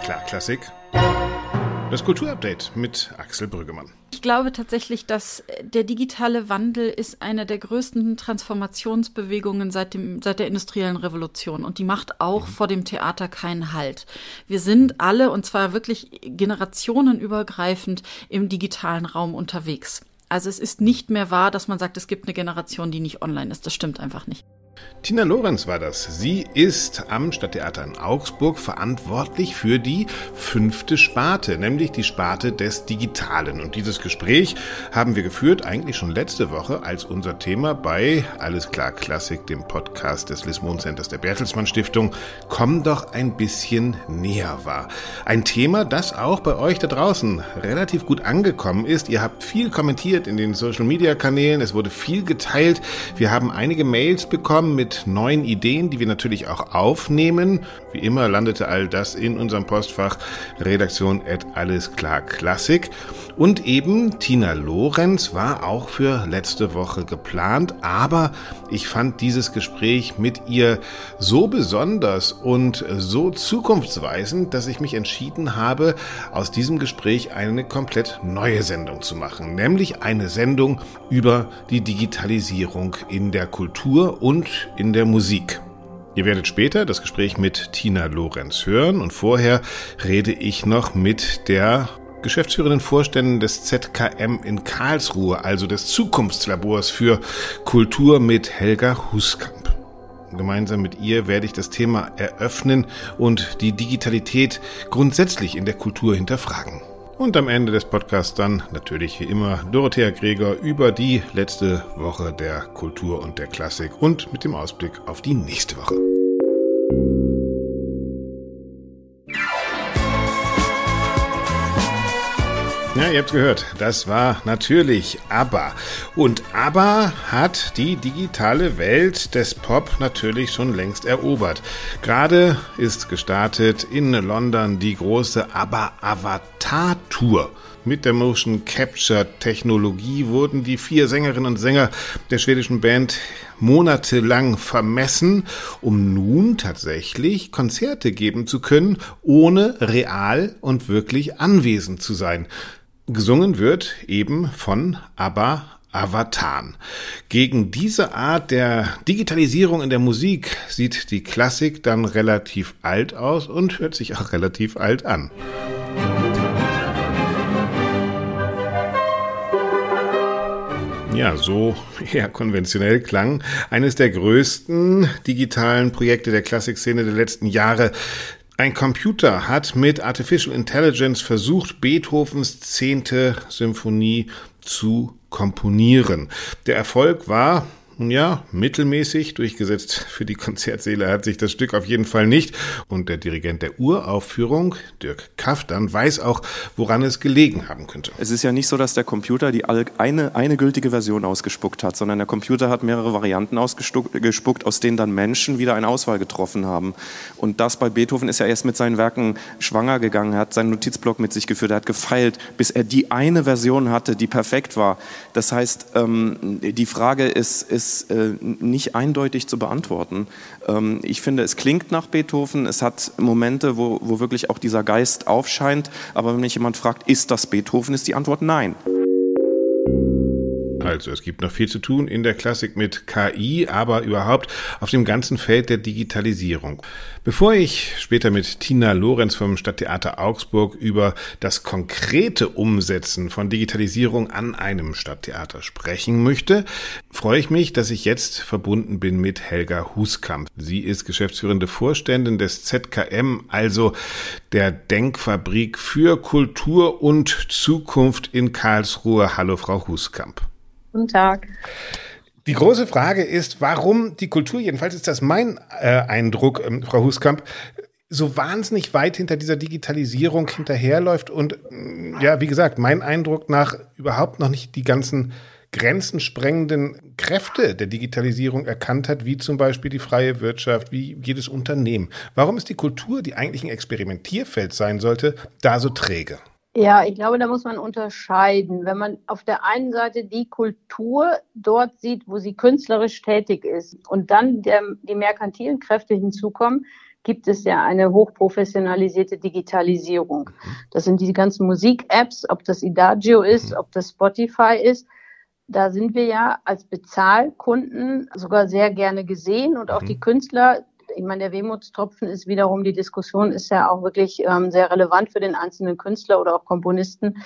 klar Klassik. Das Kulturupdate mit Axel Brüggemann. Ich glaube tatsächlich, dass der digitale Wandel ist eine der größten Transformationsbewegungen seit, dem, seit der industriellen Revolution. Und die macht auch mhm. vor dem Theater keinen Halt. Wir sind alle, und zwar wirklich generationenübergreifend, im digitalen Raum unterwegs. Also es ist nicht mehr wahr, dass man sagt, es gibt eine Generation, die nicht online ist. Das stimmt einfach nicht. Tina Lorenz war das. Sie ist am Stadttheater in Augsburg verantwortlich für die fünfte Sparte, nämlich die Sparte des Digitalen. Und dieses Gespräch haben wir geführt eigentlich schon letzte Woche, als unser Thema bei Alles klar Klassik, dem Podcast des Lismon Centers der Bertelsmann Stiftung, Komm doch ein bisschen näher war. Ein Thema, das auch bei euch da draußen relativ gut angekommen ist. Ihr habt viel kommentiert in den Social Media Kanälen, es wurde viel geteilt. Wir haben einige Mails bekommen mit neuen Ideen, die wir natürlich auch aufnehmen. Wie immer landete all das in unserem Postfach Redaktion at alles klar Klassik. Und eben Tina Lorenz war auch für letzte Woche geplant, aber ich fand dieses Gespräch mit ihr so besonders und so zukunftsweisend, dass ich mich entschieden habe, aus diesem Gespräch eine komplett neue Sendung zu machen, nämlich eine Sendung über die Digitalisierung in der Kultur und in der Musik. Ihr werdet später das Gespräch mit Tina Lorenz hören und vorher rede ich noch mit der geschäftsführenden Vorständin des ZKM in Karlsruhe, also des Zukunftslabors für Kultur mit Helga Huskamp. Gemeinsam mit ihr werde ich das Thema eröffnen und die Digitalität grundsätzlich in der Kultur hinterfragen. Und am Ende des Podcasts dann natürlich wie immer Dorothea Gregor über die letzte Woche der Kultur und der Klassik und mit dem Ausblick auf die nächste Woche. Ja, ihr habt's gehört. Das war natürlich ABBA. Und ABBA hat die digitale Welt des Pop natürlich schon längst erobert. Gerade ist gestartet in London die große ABBA Avatar Tour. Mit der Motion Capture Technologie wurden die vier Sängerinnen und Sänger der schwedischen Band monatelang vermessen, um nun tatsächlich Konzerte geben zu können, ohne real und wirklich anwesend zu sein. Gesungen wird eben von ABBA Avatar. Gegen diese Art der Digitalisierung in der Musik sieht die Klassik dann relativ alt aus und hört sich auch relativ alt an. Ja, so eher konventionell klang eines der größten digitalen Projekte der Klassikszene der letzten Jahre ein Computer hat mit Artificial Intelligence versucht, Beethovens zehnte Symphonie zu komponieren. Der Erfolg war ja, mittelmäßig durchgesetzt für die Konzertsäle hat sich das Stück auf jeden Fall nicht. Und der Dirigent der Uraufführung, Dirk Kaftan, weiß auch, woran es gelegen haben könnte. Es ist ja nicht so, dass der Computer die eine, eine gültige Version ausgespuckt hat, sondern der Computer hat mehrere Varianten ausgespuckt, aus denen dann Menschen wieder eine Auswahl getroffen haben. Und das bei Beethoven ist ja erst mit seinen Werken schwanger gegangen. Er hat seinen Notizblock mit sich geführt, er hat gefeilt, bis er die eine Version hatte, die perfekt war. Das heißt, ähm, die Frage ist, ist ist äh, nicht eindeutig zu beantworten. Ähm, ich finde, es klingt nach Beethoven, es hat Momente, wo, wo wirklich auch dieser Geist aufscheint, aber wenn mich jemand fragt, ist das Beethoven, ist die Antwort nein. Also es gibt noch viel zu tun in der Klassik mit KI, aber überhaupt auf dem ganzen Feld der Digitalisierung. Bevor ich später mit Tina Lorenz vom Stadttheater Augsburg über das konkrete Umsetzen von Digitalisierung an einem Stadttheater sprechen möchte, freue ich mich, dass ich jetzt verbunden bin mit Helga Huskamp. Sie ist geschäftsführende Vorständin des ZKM, also der Denkfabrik für Kultur und Zukunft in Karlsruhe. Hallo, Frau Huskamp. Guten Tag. Die große Frage ist, warum die Kultur, jedenfalls ist das mein äh, Eindruck, ähm, Frau Huskamp, so wahnsinnig weit hinter dieser Digitalisierung hinterherläuft und mm, ja, wie gesagt, mein Eindruck nach überhaupt noch nicht die ganzen grenzensprengenden Kräfte der Digitalisierung erkannt hat, wie zum Beispiel die freie Wirtschaft, wie jedes Unternehmen. Warum ist die Kultur, die eigentlich ein Experimentierfeld sein sollte, da so träge? Ja, ich glaube, da muss man unterscheiden. Wenn man auf der einen Seite die Kultur dort sieht, wo sie künstlerisch tätig ist und dann der, die merkantilen Kräfte hinzukommen, gibt es ja eine hochprofessionalisierte Digitalisierung. Mhm. Das sind die ganzen Musik-Apps, ob das Idagio ist, mhm. ob das Spotify ist. Da sind wir ja als Bezahlkunden sogar sehr gerne gesehen und auch mhm. die Künstler ich meine, der Wehmutstropfen ist wiederum, die Diskussion ist ja auch wirklich ähm, sehr relevant für den einzelnen Künstler oder auch Komponisten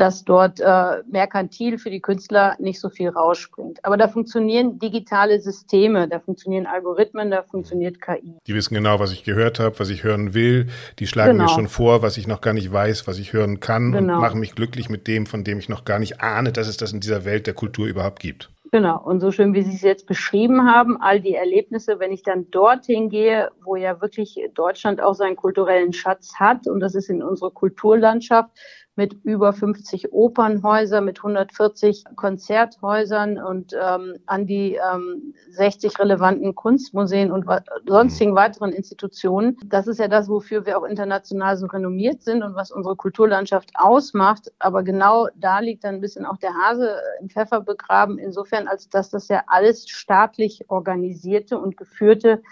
dass dort äh, merkantil für die Künstler nicht so viel rausspringt. Aber da funktionieren digitale Systeme, da funktionieren Algorithmen, da funktioniert KI. Die wissen genau, was ich gehört habe, was ich hören will. Die schlagen genau. mir schon vor, was ich noch gar nicht weiß, was ich hören kann genau. und machen mich glücklich mit dem, von dem ich noch gar nicht ahne, dass es das in dieser Welt der Kultur überhaupt gibt. Genau. Und so schön, wie Sie es jetzt beschrieben haben, all die Erlebnisse, wenn ich dann dorthin gehe, wo ja wirklich Deutschland auch seinen kulturellen Schatz hat, und das ist in unserer Kulturlandschaft, mit über 50 Opernhäusern, mit 140 Konzerthäusern und ähm, an die ähm, 60 relevanten Kunstmuseen und sonstigen weiteren Institutionen. Das ist ja das, wofür wir auch international so renommiert sind und was unsere Kulturlandschaft ausmacht. Aber genau da liegt dann ein bisschen auch der Hase im Pfeffer begraben, insofern als dass das ja alles staatlich organisierte und geführte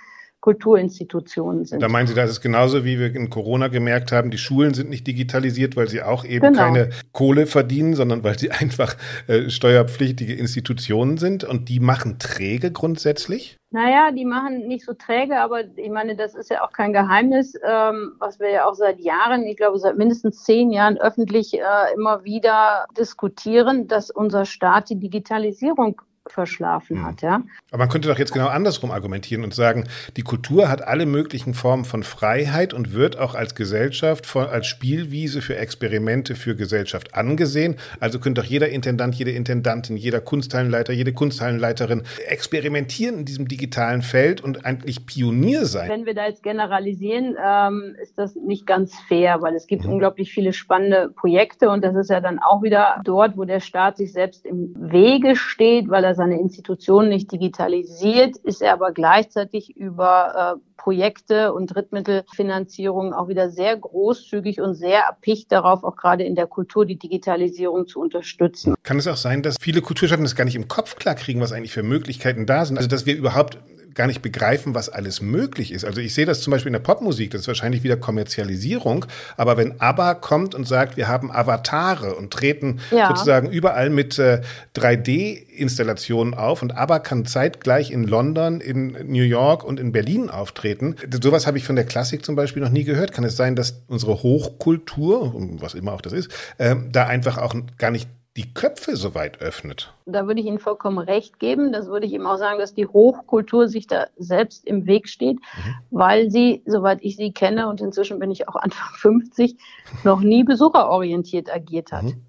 Kulturinstitutionen sind. Da meinen Sie, das ist genauso, wie wir in Corona gemerkt haben, die Schulen sind nicht digitalisiert, weil sie auch eben genau. keine Kohle verdienen, sondern weil sie einfach äh, steuerpflichtige Institutionen sind und die machen träge grundsätzlich? Naja, die machen nicht so träge, aber ich meine, das ist ja auch kein Geheimnis, ähm, was wir ja auch seit Jahren, ich glaube seit mindestens zehn Jahren öffentlich äh, immer wieder diskutieren, dass unser Staat die Digitalisierung verschlafen mhm. hat. Ja? Aber man könnte doch jetzt genau andersrum argumentieren und sagen, die Kultur hat alle möglichen Formen von Freiheit und wird auch als Gesellschaft, als Spielwiese für Experimente für Gesellschaft angesehen. Also könnte doch jeder Intendant, jede Intendantin, jeder Kunsthallenleiter, jede Kunsthallenleiterin experimentieren in diesem digitalen Feld und eigentlich Pionier sein. Wenn wir da jetzt generalisieren, ähm, ist das nicht ganz fair, weil es gibt mhm. unglaublich viele spannende Projekte und das ist ja dann auch wieder dort, wo der Staat sich selbst im Wege steht, weil er seine Institutionen nicht digitalisiert, ist er aber gleichzeitig über äh, Projekte und Drittmittelfinanzierung auch wieder sehr großzügig und sehr erpicht darauf, auch gerade in der Kultur die Digitalisierung zu unterstützen. Kann es auch sein, dass viele Kulturschaffende das gar nicht im Kopf klar kriegen, was eigentlich für Möglichkeiten da sind? Also, dass wir überhaupt gar nicht begreifen, was alles möglich ist. Also ich sehe das zum Beispiel in der Popmusik, das ist wahrscheinlich wieder Kommerzialisierung, aber wenn ABBA kommt und sagt, wir haben Avatare und treten ja. sozusagen überall mit äh, 3D-Installationen auf und ABBA kann zeitgleich in London, in New York und in Berlin auftreten. Sowas habe ich von der Klassik zum Beispiel noch nie gehört. Kann es sein, dass unsere Hochkultur, was immer auch das ist, äh, da einfach auch gar nicht die Köpfe so weit öffnet. Da würde ich Ihnen vollkommen recht geben. Das würde ich ihm auch sagen, dass die Hochkultur sich da selbst im Weg steht, mhm. weil sie, soweit ich sie kenne, und inzwischen bin ich auch Anfang 50, noch nie besucherorientiert agiert hat. Mhm.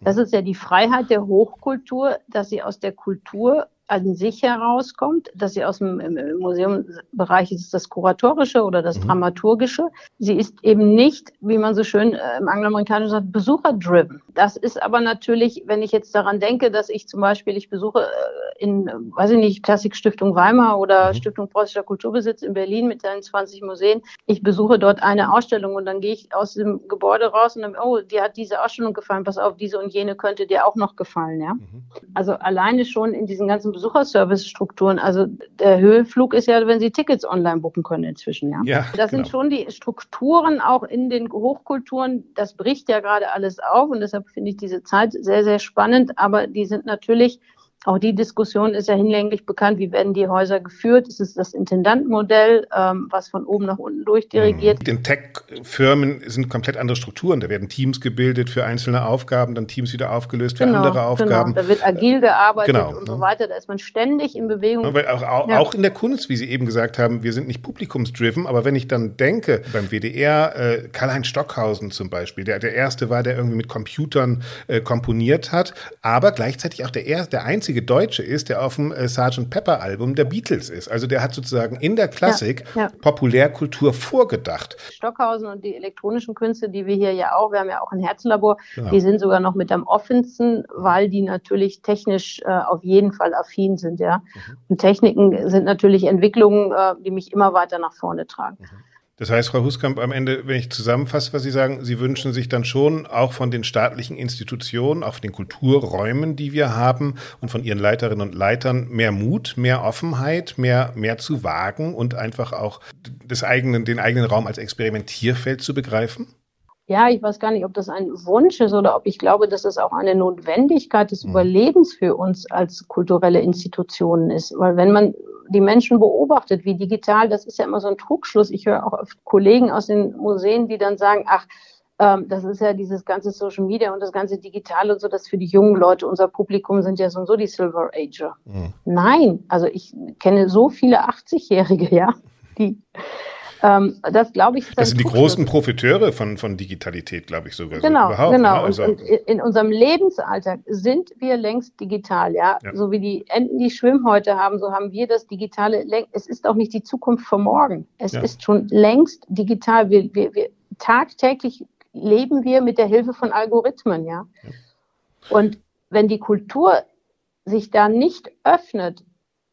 Das ist ja die Freiheit der Hochkultur, dass sie aus der Kultur an sich herauskommt, dass sie aus dem Museumsbereich ist das Kuratorische oder das mhm. Dramaturgische. Sie ist eben nicht, wie man so schön äh, im Angloamerikanischen sagt, besucherdriven. Das ist aber natürlich, wenn ich jetzt daran denke, dass ich zum Beispiel, ich besuche äh, in, weiß ich nicht, Klassikstiftung Weimar oder mhm. Stiftung Preußischer Kulturbesitz in Berlin mit seinen 20 Museen. Ich besuche dort eine Ausstellung und dann gehe ich aus dem Gebäude raus und dann, oh, dir hat diese Ausstellung gefallen, pass auf, diese und jene könnte dir auch noch gefallen, ja. Mhm. Also alleine schon in diesen ganzen Besucherservice-Strukturen. Also der Höhenflug ist ja, wenn Sie Tickets online buchen können inzwischen, ja. ja das genau. sind schon die Strukturen auch in den Hochkulturen. Das bricht ja gerade alles auf und deshalb finde ich diese Zeit sehr, sehr spannend. Aber die sind natürlich auch die Diskussion ist ja hinlänglich bekannt. Wie werden die Häuser geführt? Ist es das Intendantenmodell, ähm, was von oben nach unten durchdirigiert? In Tech-Firmen sind komplett andere Strukturen. Da werden Teams gebildet für einzelne Aufgaben, dann Teams wieder aufgelöst für genau, andere genau. Aufgaben. Genau. Da wird agil gearbeitet genau, und so weiter. Da ist man ständig in Bewegung. Weil auch, auch, ja. auch, in der Kunst, wie Sie eben gesagt haben, wir sind nicht publikumsdriven, aber wenn ich dann denke, beim WDR, äh, Karl-Heinz Stockhausen zum Beispiel, der der erste war, der irgendwie mit Computern äh, komponiert hat, aber gleichzeitig auch der, erste, der einzige einzige Deutsche ist, der auf dem äh, Sgt. Pepper Album der Beatles ist. Also der hat sozusagen in der Klassik ja, ja. Populärkultur vorgedacht. Stockhausen und die elektronischen Künste, die wir hier ja auch, wir haben ja auch ein Herzenlabor, genau. die sind sogar noch mit am offensten, weil die natürlich technisch äh, auf jeden Fall affin sind, ja. Mhm. Und Techniken sind natürlich Entwicklungen, äh, die mich immer weiter nach vorne tragen. Mhm. Das heißt, Frau Huskamp, am Ende, wenn ich zusammenfasse, was Sie sagen, Sie wünschen sich dann schon auch von den staatlichen Institutionen, auch von den Kulturräumen, die wir haben und von Ihren Leiterinnen und Leitern mehr Mut, mehr Offenheit, mehr, mehr zu wagen und einfach auch des eigenen, den eigenen Raum als Experimentierfeld zu begreifen? Ja, ich weiß gar nicht, ob das ein Wunsch ist oder ob ich glaube, dass es auch eine Notwendigkeit des mhm. Überlebens für uns als kulturelle Institutionen ist. Weil wenn man die Menschen beobachtet, wie digital, das ist ja immer so ein Trugschluss. Ich höre auch oft Kollegen aus den Museen, die dann sagen, ach, ähm, das ist ja dieses ganze Social Media und das ganze Digitale und so, das für die jungen Leute, unser Publikum sind ja so und so die Silver Ager. Mhm. Nein, also ich kenne so viele 80-Jährige, ja, die ähm, das glaube ich. Das sind die großen Profiteure von, von Digitalität, glaube ich sogar. Genau, so genau. Ja, also und, und, in unserem Lebensalltag sind wir längst digital, ja? ja. So wie die Enten die Schwimmhäute haben, so haben wir das Digitale. Es ist auch nicht die Zukunft von morgen. Es ja. ist schon längst digital. Wir, wir, wir tagtäglich leben wir mit der Hilfe von Algorithmen, ja. ja. Und wenn die Kultur sich da nicht öffnet,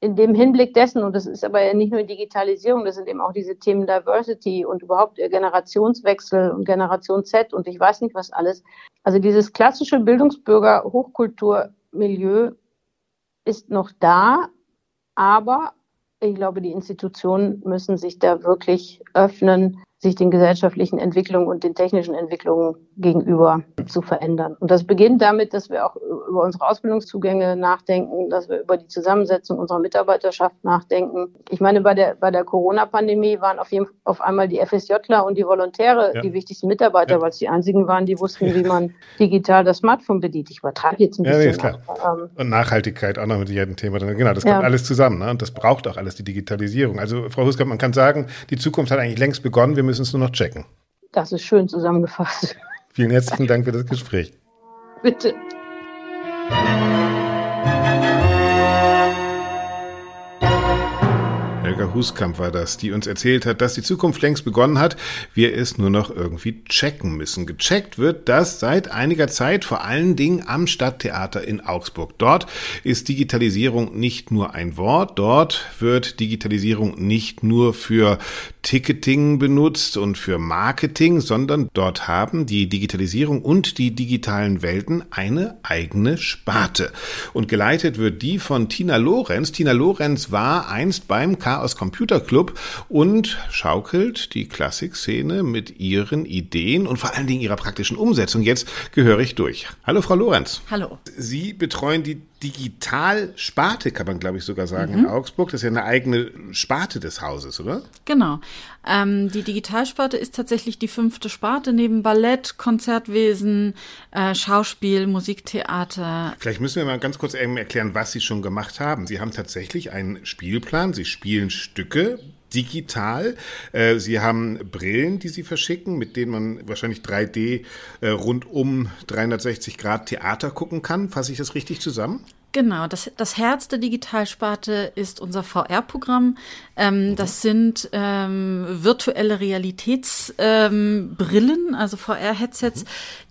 in dem Hinblick dessen, und das ist aber ja nicht nur Digitalisierung, das sind eben auch diese Themen Diversity und überhaupt Generationswechsel und Generation Z und ich weiß nicht was alles. Also dieses klassische Bildungsbürger-Hochkulturmilieu ist noch da, aber ich glaube, die Institutionen müssen sich da wirklich öffnen sich den gesellschaftlichen Entwicklungen und den technischen Entwicklungen gegenüber zu verändern. Und das beginnt damit, dass wir auch über unsere Ausbildungszugänge nachdenken, dass wir über die Zusammensetzung unserer Mitarbeiterschaft nachdenken. Ich meine, bei der, bei der Corona-Pandemie waren auf, jeden, auf einmal die FSJler und die Volontäre ja. die wichtigsten Mitarbeiter, ja. weil es die einzigen waren, die wussten, wie man digital das Smartphone bedient. Ich übertreibe jetzt ein bisschen. Ja, nee, ist klar. Aber, ähm, und Nachhaltigkeit auch noch mit jedem Thema. Genau, das kommt alles zusammen. Ne? Und das braucht auch alles die Digitalisierung. Also, Frau Huskop, man kann sagen, die Zukunft hat eigentlich längst begonnen. Wir müssen müssen es nur noch checken. Das ist schön zusammengefasst. Vielen herzlichen Dank für das Gespräch. Bitte. Huskamp war das, die uns erzählt hat, dass die Zukunft längst begonnen hat, wir es nur noch irgendwie checken müssen. Gecheckt wird das seit einiger Zeit, vor allen Dingen am Stadttheater in Augsburg. Dort ist Digitalisierung nicht nur ein Wort, dort wird Digitalisierung nicht nur für Ticketing benutzt und für Marketing, sondern dort haben die Digitalisierung und die digitalen Welten eine eigene Sparte. Und geleitet wird die von Tina Lorenz. Tina Lorenz war einst beim Chaos Computer Club und schaukelt die Klassikszene mit ihren Ideen und vor allen Dingen ihrer praktischen Umsetzung jetzt gehörig durch. Hallo, Frau Lorenz. Hallo. Sie betreuen die Digitalsparte, kann man glaube ich sogar sagen, mhm. in Augsburg. Das ist ja eine eigene Sparte des Hauses, oder? Genau. Ähm, die Digitalsparte ist tatsächlich die fünfte Sparte neben Ballett, Konzertwesen, äh, Schauspiel, Musiktheater. Vielleicht müssen wir mal ganz kurz erklären, was Sie schon gemacht haben. Sie haben tatsächlich einen Spielplan. Sie spielen Stücke digital. Äh, Sie haben Brillen, die Sie verschicken, mit denen man wahrscheinlich 3D äh, rund um 360 Grad Theater gucken kann. Fasse ich das richtig zusammen? Genau, das, das Herz der Digitalsparte ist unser VR-Programm. Ähm, mhm. Das sind ähm, virtuelle Realitätsbrillen, ähm, also VR-Headsets, mhm.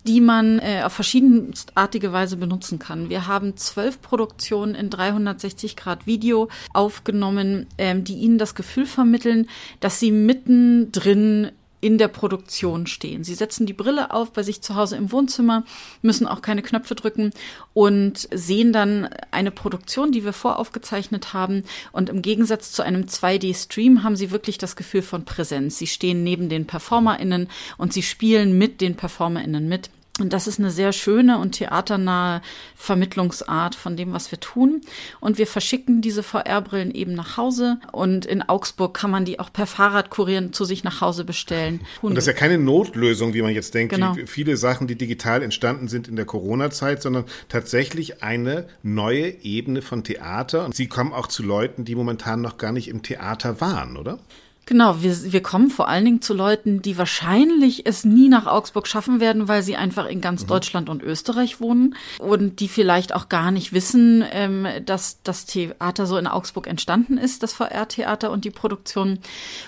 die man äh, auf verschiedenartige Weise benutzen kann. Wir haben zwölf Produktionen in 360 Grad Video aufgenommen, ähm, die Ihnen das Gefühl vermitteln, dass Sie mittendrin in der Produktion stehen. Sie setzen die Brille auf bei sich zu Hause im Wohnzimmer, müssen auch keine Knöpfe drücken und sehen dann eine Produktion, die wir voraufgezeichnet haben. Und im Gegensatz zu einem 2D-Stream haben sie wirklich das Gefühl von Präsenz. Sie stehen neben den PerformerInnen und sie spielen mit den PerformerInnen mit. Und das ist eine sehr schöne und theaternahe Vermittlungsart von dem, was wir tun. Und wir verschicken diese VR-Brillen eben nach Hause. Und in Augsburg kann man die auch per Fahrradkurieren zu sich nach Hause bestellen. Und das ist ja keine Notlösung, wie man jetzt denkt, genau. wie viele Sachen, die digital entstanden sind in der Corona-Zeit, sondern tatsächlich eine neue Ebene von Theater. Und Sie kommen auch zu Leuten, die momentan noch gar nicht im Theater waren, oder? Genau, wir, wir kommen vor allen Dingen zu Leuten, die wahrscheinlich es nie nach Augsburg schaffen werden, weil sie einfach in ganz mhm. Deutschland und Österreich wohnen und die vielleicht auch gar nicht wissen, ähm, dass das Theater so in Augsburg entstanden ist, das VR-Theater und die Produktion.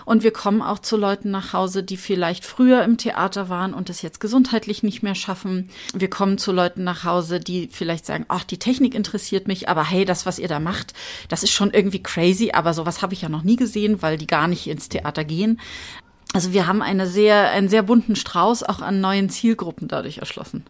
Und wir kommen auch zu Leuten nach Hause, die vielleicht früher im Theater waren und es jetzt gesundheitlich nicht mehr schaffen. Wir kommen zu Leuten nach Hause, die vielleicht sagen, ach, die Technik interessiert mich, aber hey, das, was ihr da macht, das ist schon irgendwie crazy, aber sowas habe ich ja noch nie gesehen, weil die gar nicht ins ins Theater gehen. Also wir haben eine sehr, einen sehr bunten Strauß auch an neuen Zielgruppen dadurch erschlossen.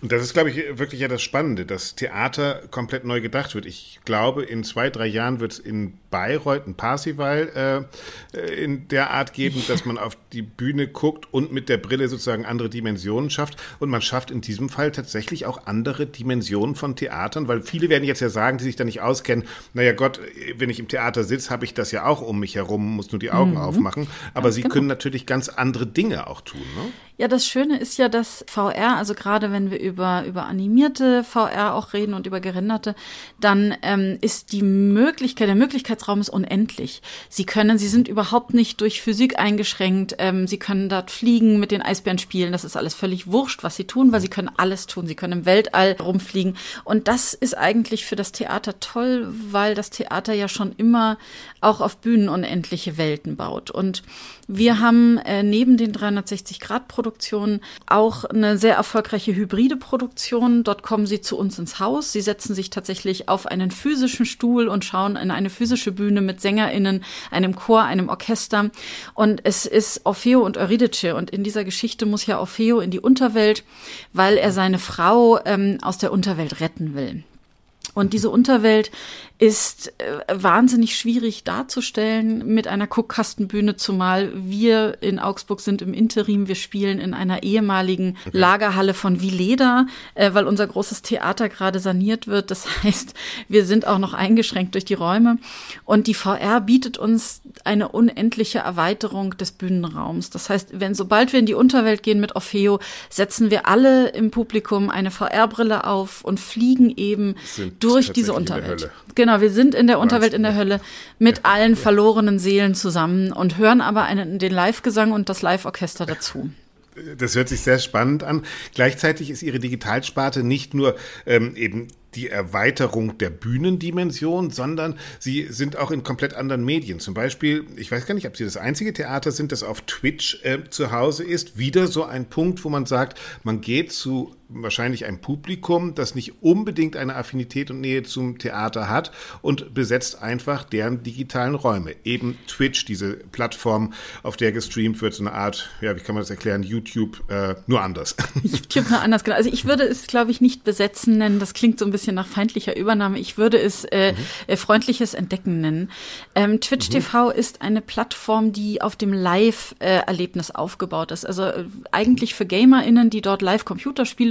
Und das ist, glaube ich, wirklich ja das Spannende, dass Theater komplett neu gedacht wird. Ich glaube, in zwei, drei Jahren wird es in Bayreuth ein Parsival äh, in der Art geben, dass man auf die Bühne guckt und mit der Brille sozusagen andere Dimensionen schafft. Und man schafft in diesem Fall tatsächlich auch andere Dimensionen von Theatern, weil viele werden jetzt ja sagen, die sich da nicht auskennen, naja Gott, wenn ich im Theater sitze, habe ich das ja auch um mich herum, muss nur die Augen mhm. aufmachen. Aber ganz sie genau. können natürlich ganz andere Dinge auch tun. Ne? Ja, das Schöne ist ja, dass VR, also gerade wenn wir über, über animierte VR auch reden und über gerenderte, dann ähm, ist die Möglichkeit, der Möglichkeitsraum ist unendlich. Sie können, sie sind überhaupt nicht durch Physik eingeschränkt. Ähm, sie können dort fliegen, mit den Eisbären spielen. Das ist alles völlig wurscht, was sie tun, weil sie können alles tun. Sie können im Weltall rumfliegen. Und das ist eigentlich für das Theater toll, weil das Theater ja schon immer auch auf Bühnen unendliche Welten baut. Und wir haben äh, neben den 360-Grad-Produktionen auch eine sehr erfolgreiche hybride Produktion. Dort kommen sie zu uns ins Haus. Sie setzen sich tatsächlich auf einen physischen Stuhl und schauen in eine physische Bühne mit SängerInnen, einem Chor, einem Orchester. Und es ist Orfeo und Eurydice. Und in dieser Geschichte muss ja Orfeo in die Unterwelt, weil er seine Frau ähm, aus der Unterwelt retten will. Und diese Unterwelt ist äh, wahnsinnig schwierig darzustellen mit einer Guckkastenbühne, zumal wir in Augsburg sind im Interim. Wir spielen in einer ehemaligen okay. Lagerhalle von Vileda, äh, weil unser großes Theater gerade saniert wird. Das heißt, wir sind auch noch eingeschränkt durch die Räume. Und die VR bietet uns eine unendliche Erweiterung des Bühnenraums. Das heißt, wenn sobald wir in die Unterwelt gehen mit Orfeo, setzen wir alle im Publikum eine VR-Brille auf und fliegen eben sind durch diese Unterwelt. Genau, wir sind in der Unterwelt in der Hölle mit ja, allen ja. verlorenen Seelen zusammen und hören aber einen, den Live-Gesang und das Live-Orchester dazu. Das hört sich sehr spannend an. Gleichzeitig ist Ihre Digitalsparte nicht nur ähm, eben die Erweiterung der Bühnendimension, sondern sie sind auch in komplett anderen Medien. Zum Beispiel, ich weiß gar nicht, ob sie das einzige Theater sind, das auf Twitch äh, zu Hause ist. Wieder so ein Punkt, wo man sagt, man geht zu wahrscheinlich ein Publikum, das nicht unbedingt eine Affinität und Nähe zum Theater hat und besetzt einfach deren digitalen Räume. Eben Twitch, diese Plattform, auf der gestreamt wird, so eine Art, ja, wie kann man das erklären, YouTube, äh, nur anders. YouTube nur anders, genau. Also ich würde es, glaube ich, nicht besetzen nennen. Das klingt so ein bisschen nach feindlicher Übernahme. Ich würde es äh, mhm. äh, freundliches Entdecken nennen. Ähm, Twitch mhm. TV ist eine Plattform, die auf dem Live-Erlebnis aufgebaut ist. Also äh, eigentlich für GamerInnen, die dort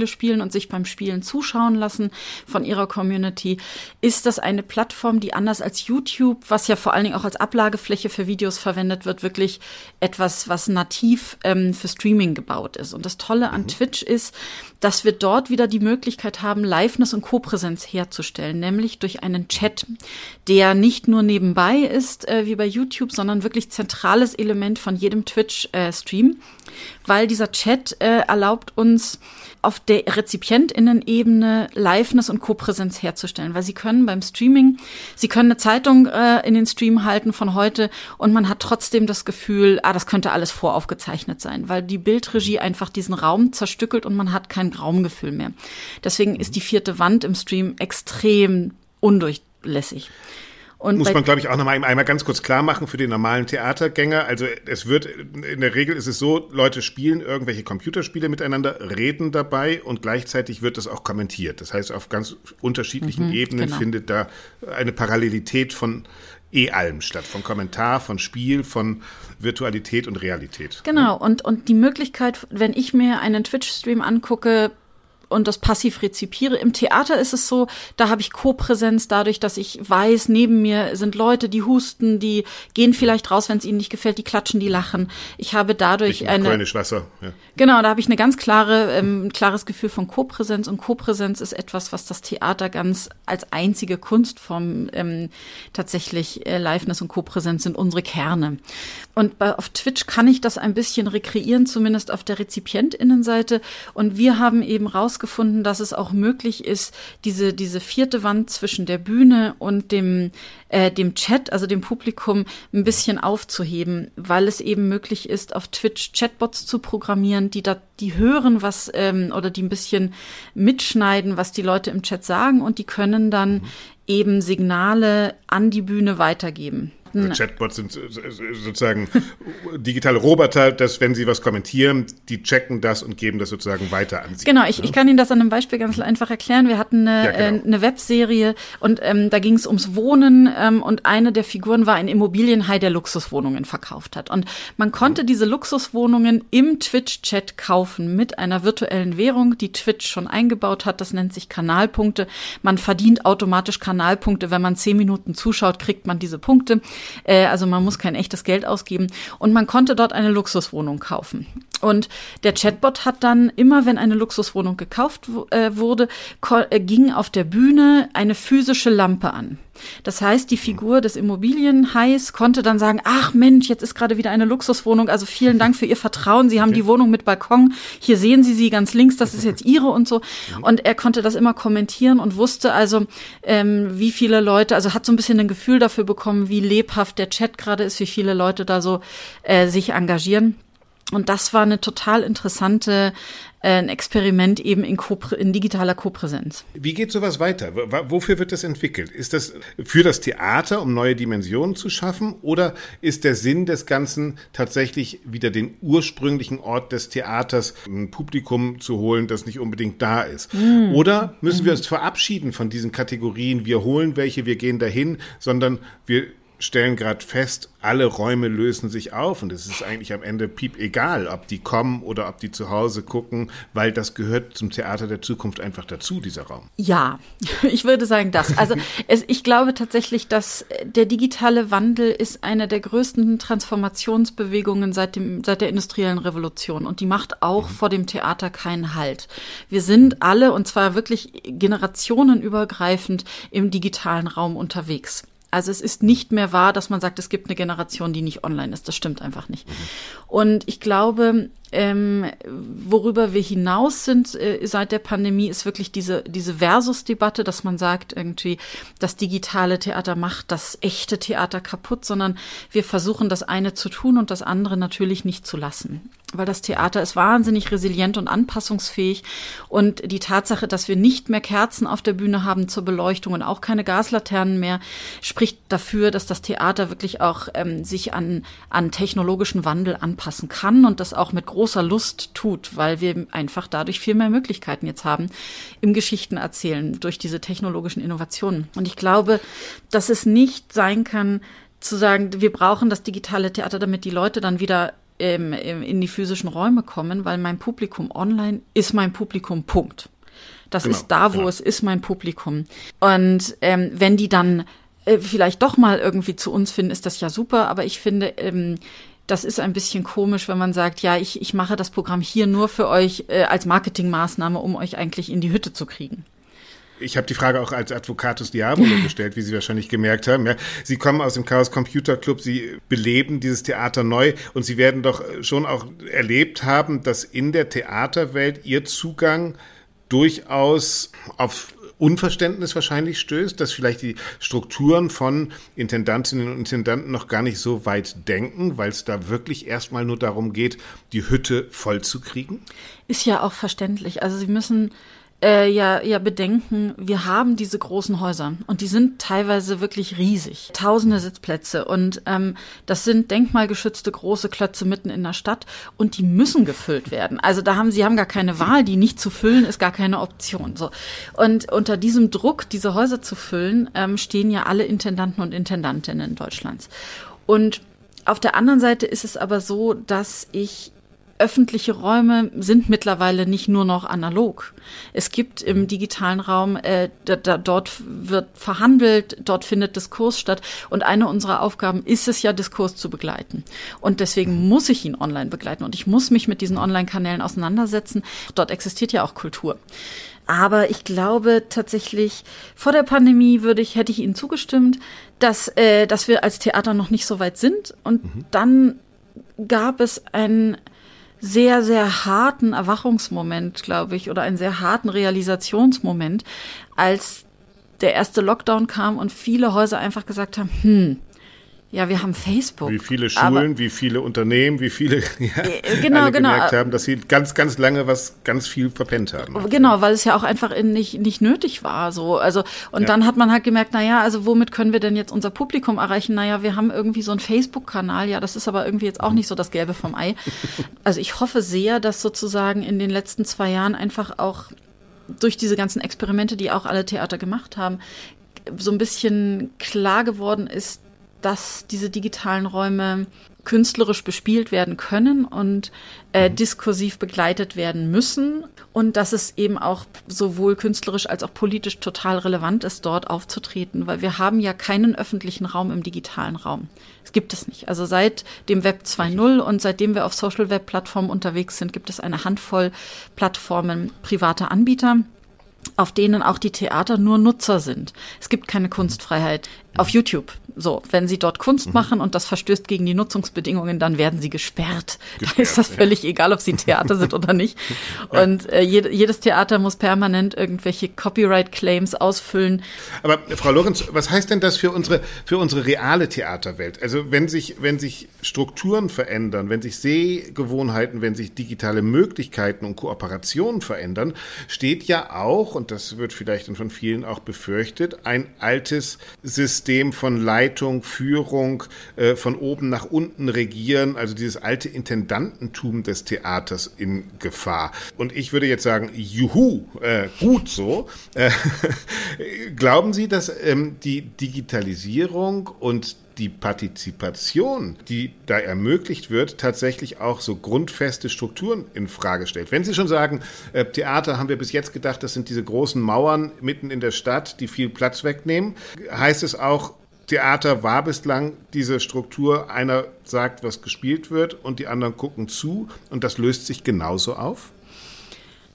Live-Computerspiele spielen und sich beim Spielen zuschauen lassen von ihrer Community, ist das eine Plattform, die anders als YouTube, was ja vor allen Dingen auch als Ablagefläche für Videos verwendet wird, wirklich etwas, was nativ ähm, für Streaming gebaut ist. Und das Tolle an mhm. Twitch ist, dass wir dort wieder die Möglichkeit haben, Liveness und Co-Präsenz herzustellen, nämlich durch einen Chat, der nicht nur nebenbei ist, äh, wie bei YouTube, sondern wirklich zentrales Element von jedem Twitch-Stream, äh, weil dieser Chat äh, erlaubt uns, auf der Rezipientinnen-Ebene Liveness und Co-Präsenz herzustellen, weil sie können beim Streaming, sie können eine Zeitung äh, in den Stream halten von heute und man hat trotzdem das Gefühl, ah, das könnte alles voraufgezeichnet sein, weil die Bildregie einfach diesen Raum zerstückelt und man hat kein Raumgefühl mehr. Deswegen ist die vierte Wand im Stream extrem undurchlässig. Und Muss man, glaube ich, auch noch mal einmal ganz kurz klar machen für den normalen Theatergänger. Also es wird, in der Regel ist es so, Leute spielen irgendwelche Computerspiele miteinander, reden dabei und gleichzeitig wird das auch kommentiert. Das heißt, auf ganz unterschiedlichen mhm, Ebenen genau. findet da eine Parallelität von eh allem statt. Von Kommentar, von Spiel, von Virtualität und Realität. Genau. Und, und die Möglichkeit, wenn ich mir einen Twitch-Stream angucke, und das passiv rezipiere. Im Theater ist es so, da habe ich Co-Präsenz dadurch, dass ich weiß, neben mir sind Leute, die husten, die gehen vielleicht raus, wenn es ihnen nicht gefällt, die klatschen, die lachen. Ich habe dadurch ich eine Wasser. Ja. Genau, da habe ich eine ganz klare, ähm, klares Gefühl von Co-Präsenz und Co-Präsenz ist etwas, was das Theater ganz als einzige Kunstform ähm, tatsächlich äh, Liveness und Co-Präsenz sind unsere Kerne. Und bei, auf Twitch kann ich das ein bisschen rekreieren, zumindest auf der Rezipientinnenseite. Und wir haben eben rausgefunden, dass es auch möglich ist, diese, diese vierte Wand zwischen der Bühne und dem, äh, dem Chat, also dem Publikum, ein bisschen aufzuheben, weil es eben möglich ist, auf Twitch Chatbots zu programmieren, die da, die hören, was, ähm, oder die ein bisschen mitschneiden, was die Leute im Chat sagen und die können dann mhm. eben Signale an die Bühne weitergeben hatten. Chatbots sind sozusagen digitale Roboter, dass wenn sie was kommentieren, die checken das und geben das sozusagen weiter an sie. Genau, ich, ich kann Ihnen das an einem Beispiel ganz einfach erklären. Wir hatten eine, ja, genau. äh, eine Webserie und ähm, da ging es ums Wohnen ähm, und eine der Figuren war ein Immobilienhai, der Luxuswohnungen verkauft hat. Und man konnte mhm. diese Luxuswohnungen im Twitch-Chat kaufen mit einer virtuellen Währung, die Twitch schon eingebaut hat. Das nennt sich Kanalpunkte. Man verdient automatisch Kanalpunkte. Wenn man zehn Minuten zuschaut, kriegt man diese Punkte. Äh, also man muss kein echtes Geld ausgeben. Und man konnte dort eine Luxuswohnung kaufen. Und der Chatbot hat dann immer, wenn eine Luxuswohnung gekauft äh, wurde, äh, ging auf der Bühne eine physische Lampe an. Das heißt, die Figur des Immobilienhais konnte dann sagen, ach Mensch, jetzt ist gerade wieder eine Luxuswohnung, also vielen Dank für Ihr Vertrauen. Sie haben okay. die Wohnung mit Balkon. Hier sehen Sie sie ganz links, das ist jetzt Ihre und so. Und er konnte das immer kommentieren und wusste also, ähm, wie viele Leute, also hat so ein bisschen ein Gefühl dafür bekommen, wie lebhaft der Chat gerade ist, wie viele Leute da so äh, sich engagieren. Und das war eine total interessante äh, ein Experiment eben in, in digitaler Kopräsenz. Wie geht sowas weiter? Wofür wird das entwickelt? Ist das für das Theater, um neue Dimensionen zu schaffen? Oder ist der Sinn des Ganzen tatsächlich wieder den ursprünglichen Ort des Theaters, ein Publikum zu holen, das nicht unbedingt da ist? Mhm. Oder müssen wir uns verabschieden von diesen Kategorien, wir holen welche, wir gehen dahin, sondern wir stellen gerade fest, alle Räume lösen sich auf und es ist eigentlich am Ende piep egal, ob die kommen oder ob die zu Hause gucken, weil das gehört zum Theater der Zukunft einfach dazu, dieser Raum. Ja, ich würde sagen das. Also es, ich glaube tatsächlich, dass der digitale Wandel ist eine der größten Transformationsbewegungen seit, dem, seit der industriellen Revolution und die macht auch mhm. vor dem Theater keinen Halt. Wir sind alle und zwar wirklich generationenübergreifend im digitalen Raum unterwegs. Also es ist nicht mehr wahr, dass man sagt, es gibt eine Generation, die nicht online ist. Das stimmt einfach nicht. Mhm. Und ich glaube, ähm, worüber wir hinaus sind äh, seit der Pandemie, ist wirklich diese, diese Versus-Debatte, dass man sagt, irgendwie, das digitale Theater macht das echte Theater kaputt, sondern wir versuchen, das eine zu tun und das andere natürlich nicht zu lassen. Weil das Theater ist wahnsinnig resilient und anpassungsfähig. Und die Tatsache, dass wir nicht mehr Kerzen auf der Bühne haben zur Beleuchtung und auch keine Gaslaternen mehr, spricht dafür, dass das Theater wirklich auch ähm, sich an, an technologischen Wandel anpassen kann und das auch mit großer Lust tut, weil wir einfach dadurch viel mehr Möglichkeiten jetzt haben im Geschichten erzählen durch diese technologischen Innovationen. Und ich glaube, dass es nicht sein kann, zu sagen, wir brauchen das digitale Theater, damit die Leute dann wieder ähm, in die physischen Räume kommen, weil mein Publikum online ist mein Publikum, Punkt. Das genau, ist da, wo genau. es ist, mein Publikum. Und ähm, wenn die dann äh, vielleicht doch mal irgendwie zu uns finden, ist das ja super, aber ich finde, ähm, das ist ein bisschen komisch, wenn man sagt, ja, ich, ich mache das Programm hier nur für euch äh, als Marketingmaßnahme, um euch eigentlich in die Hütte zu kriegen. Ich habe die Frage auch als Advocatus Diabolo gestellt, wie Sie wahrscheinlich gemerkt haben. Ja, Sie kommen aus dem Chaos Computer Club, Sie beleben dieses Theater neu und Sie werden doch schon auch erlebt haben, dass in der Theaterwelt Ihr Zugang durchaus auf Unverständnis wahrscheinlich stößt, dass vielleicht die Strukturen von Intendantinnen und Intendanten noch gar nicht so weit denken, weil es da wirklich erstmal nur darum geht, die Hütte voll zu kriegen? Ist ja auch verständlich. Also Sie müssen äh, ja, ja bedenken, wir haben diese großen Häuser und die sind teilweise wirklich riesig. Tausende Sitzplätze und ähm, das sind denkmalgeschützte große Klötze mitten in der Stadt und die müssen gefüllt werden. Also da haben sie haben gar keine Wahl, die nicht zu füllen ist gar keine Option. So und unter diesem Druck, diese Häuser zu füllen, ähm, stehen ja alle Intendanten und Intendantinnen Deutschlands. Und auf der anderen Seite ist es aber so, dass ich öffentliche Räume sind mittlerweile nicht nur noch analog. Es gibt im digitalen Raum, äh, da, da, dort wird verhandelt, dort findet Diskurs statt. Und eine unserer Aufgaben ist es ja, Diskurs zu begleiten. Und deswegen muss ich ihn online begleiten und ich muss mich mit diesen Online-Kanälen auseinandersetzen. Dort existiert ja auch Kultur. Aber ich glaube tatsächlich, vor der Pandemie würde ich, hätte ich Ihnen zugestimmt, dass, äh, dass wir als Theater noch nicht so weit sind. Und mhm. dann gab es ein sehr, sehr harten Erwachungsmoment, glaube ich, oder einen sehr harten Realisationsmoment, als der erste Lockdown kam und viele Häuser einfach gesagt haben, hm, Ja, wir haben Facebook. Wie viele Schulen, wie viele Unternehmen, wie viele ja, äh, genau, genau. gemerkt haben, dass sie ganz, ganz lange was ganz viel verpennt haben. Genau, weil es ja auch einfach nicht, nicht nötig war. So. Also, und ja. dann hat man halt gemerkt, naja, also womit können wir denn jetzt unser Publikum erreichen? Naja, wir haben irgendwie so einen Facebook-Kanal, ja, das ist aber irgendwie jetzt auch nicht so das Gelbe vom Ei. Also ich hoffe sehr, dass sozusagen in den letzten zwei Jahren einfach auch durch diese ganzen Experimente, die auch alle Theater gemacht haben, so ein bisschen klar geworden ist, dass diese digitalen Räume künstlerisch bespielt werden können und äh, mhm. diskursiv begleitet werden müssen und dass es eben auch sowohl künstlerisch als auch politisch total relevant ist, dort aufzutreten, weil wir haben ja keinen öffentlichen Raum im digitalen Raum. Es gibt es nicht. Also seit dem Web 2.0 und seitdem wir auf Social Web Plattformen unterwegs sind, gibt es eine Handvoll Plattformen privater Anbieter auf denen auch die Theater nur Nutzer sind. Es gibt keine Kunstfreiheit auf YouTube. So, wenn sie dort Kunst mhm. machen und das verstößt gegen die Nutzungsbedingungen, dann werden sie gesperrt. gesperrt da ist das völlig ja. egal, ob sie Theater sind oder nicht. Und äh, jed jedes Theater muss permanent irgendwelche Copyright-Claims ausfüllen. Aber Frau Lorenz, was heißt denn das für unsere, für unsere reale Theaterwelt? Also wenn sich, wenn sich Strukturen verändern, wenn sich Sehgewohnheiten, wenn sich digitale Möglichkeiten und Kooperationen verändern, steht ja auch, und das wird vielleicht von vielen auch befürchtet, ein altes System von Leid Leitung, Führung, äh, von oben nach unten regieren, also dieses alte Intendantentum des Theaters in Gefahr. Und ich würde jetzt sagen, juhu, äh, gut so. Äh, glauben Sie, dass ähm, die Digitalisierung und die Partizipation, die da ermöglicht wird, tatsächlich auch so grundfeste Strukturen in Frage stellt. Wenn Sie schon sagen, äh, Theater haben wir bis jetzt gedacht, das sind diese großen Mauern mitten in der Stadt, die viel Platz wegnehmen, heißt es auch, Theater war bislang diese Struktur, einer sagt, was gespielt wird und die anderen gucken zu und das löst sich genauso auf?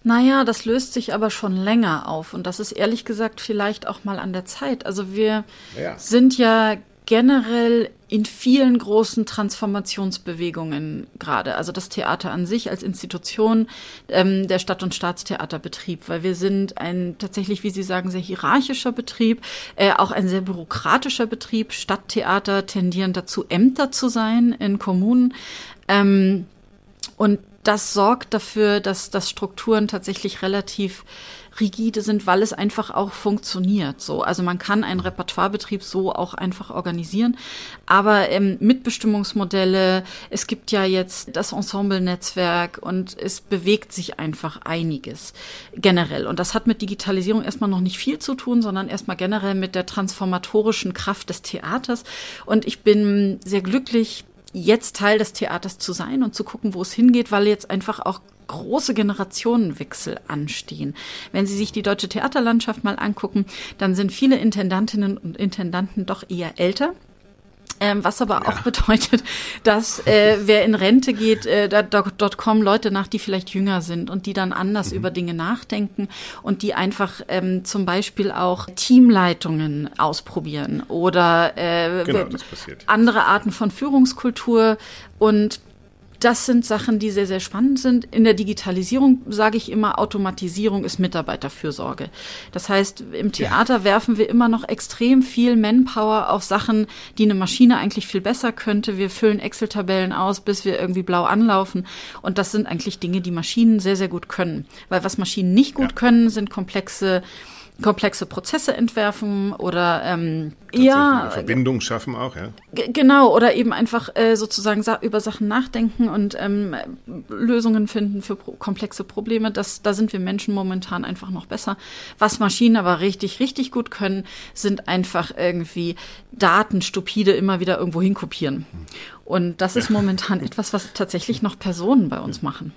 Naja, das löst sich aber schon länger auf und das ist ehrlich gesagt vielleicht auch mal an der Zeit. Also wir ja. sind ja generell in vielen großen Transformationsbewegungen gerade. Also das Theater an sich als Institution, ähm, der Stadt- und Staatstheaterbetrieb, weil wir sind ein tatsächlich, wie Sie sagen, sehr hierarchischer Betrieb, äh, auch ein sehr bürokratischer Betrieb. Stadttheater tendieren dazu, Ämter zu sein in Kommunen. Ähm, und das sorgt dafür, dass, dass Strukturen tatsächlich relativ rigide sind, weil es einfach auch funktioniert. So, also man kann einen Repertoirebetrieb so auch einfach organisieren, aber ähm, Mitbestimmungsmodelle. Es gibt ja jetzt das Ensemble-Netzwerk und es bewegt sich einfach einiges generell. Und das hat mit Digitalisierung erstmal noch nicht viel zu tun, sondern erstmal generell mit der transformatorischen Kraft des Theaters. Und ich bin sehr glücklich, jetzt Teil des Theaters zu sein und zu gucken, wo es hingeht, weil jetzt einfach auch große Generationenwechsel anstehen. Wenn Sie sich die deutsche Theaterlandschaft mal angucken, dann sind viele Intendantinnen und Intendanten doch eher älter. Ähm, was aber ja. auch bedeutet, dass äh, wer in Rente geht, äh, da, dort kommen Leute nach, die vielleicht jünger sind und die dann anders mhm. über Dinge nachdenken und die einfach ähm, zum Beispiel auch Teamleitungen ausprobieren oder äh, genau, andere Arten von Führungskultur und das sind Sachen, die sehr, sehr spannend sind. In der Digitalisierung sage ich immer, Automatisierung ist Mitarbeiterfürsorge. Das heißt, im Theater ja. werfen wir immer noch extrem viel Manpower auf Sachen, die eine Maschine eigentlich viel besser könnte. Wir füllen Excel-Tabellen aus, bis wir irgendwie blau anlaufen. Und das sind eigentlich Dinge, die Maschinen sehr, sehr gut können. Weil was Maschinen nicht gut ja. können, sind komplexe komplexe Prozesse entwerfen oder ähm, ja Verbindung schaffen auch ja. Genau oder eben einfach äh, sozusagen sa über Sachen nachdenken und ähm, Lösungen finden für pro komplexe Probleme. Das da sind wir Menschen momentan einfach noch besser. Was Maschinen aber richtig richtig gut können sind einfach irgendwie Daten stupide immer wieder irgendwo hinkopieren. Und das ist momentan etwas was tatsächlich noch Personen bei uns machen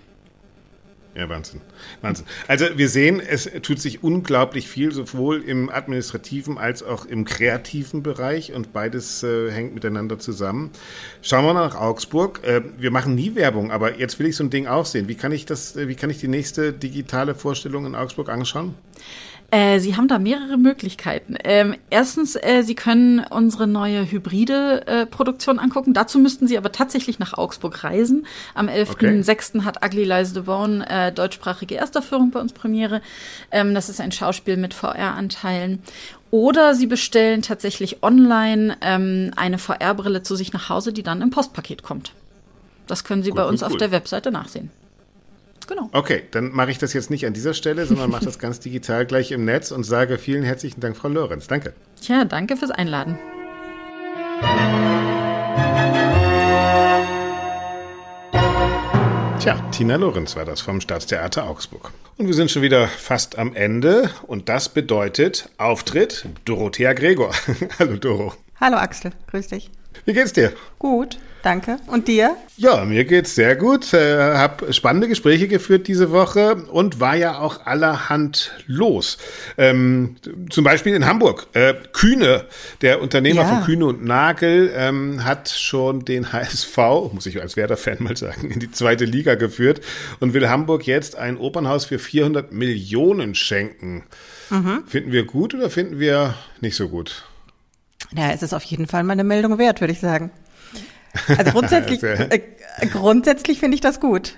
ja, Wahnsinn. Wahnsinn. Also wir sehen, es tut sich unglaublich viel, sowohl im administrativen als auch im kreativen Bereich und beides äh, hängt miteinander zusammen. Schauen wir nach Augsburg. Äh, wir machen nie Werbung, aber jetzt will ich so ein Ding auch sehen. Wie kann ich das, äh, wie kann ich die nächste digitale Vorstellung in Augsburg anschauen? Äh, Sie haben da mehrere Möglichkeiten. Ähm, erstens, äh, Sie können unsere neue hybride äh, Produktion angucken. Dazu müssten Sie aber tatsächlich nach Augsburg reisen. Am 11.06. Okay. hat Ugly Lies the Bone äh, deutschsprachige Erstaufführung bei uns Premiere. Ähm, das ist ein Schauspiel mit VR-Anteilen. Oder Sie bestellen tatsächlich online ähm, eine VR-Brille zu sich nach Hause, die dann im Postpaket kommt. Das können Sie gut, bei uns gut, auf der Webseite nachsehen. Genau. Okay, dann mache ich das jetzt nicht an dieser Stelle, sondern mache das ganz digital gleich im Netz und sage vielen herzlichen Dank, Frau Lorenz. Danke. Tja, danke fürs Einladen. Tja, Tina Lorenz war das vom Staatstheater Augsburg. Und wir sind schon wieder fast am Ende und das bedeutet Auftritt Dorothea Gregor. Hallo Doro. Hallo Axel, grüß dich. Wie geht's dir? Gut. Danke. Und dir? Ja, mir geht's sehr gut. Äh, hab spannende Gespräche geführt diese Woche und war ja auch allerhand los. Ähm, zum Beispiel in Hamburg. Äh, Kühne, der Unternehmer ja. von Kühne und Nagel, ähm, hat schon den HSV, muss ich als Werder-Fan mal sagen, in die zweite Liga geführt und will Hamburg jetzt ein Opernhaus für 400 Millionen schenken. Mhm. Finden wir gut oder finden wir nicht so gut? Ja, es ist auf jeden Fall mal eine Meldung wert, würde ich sagen. Also grundsätzlich, äh, grundsätzlich finde ich das gut.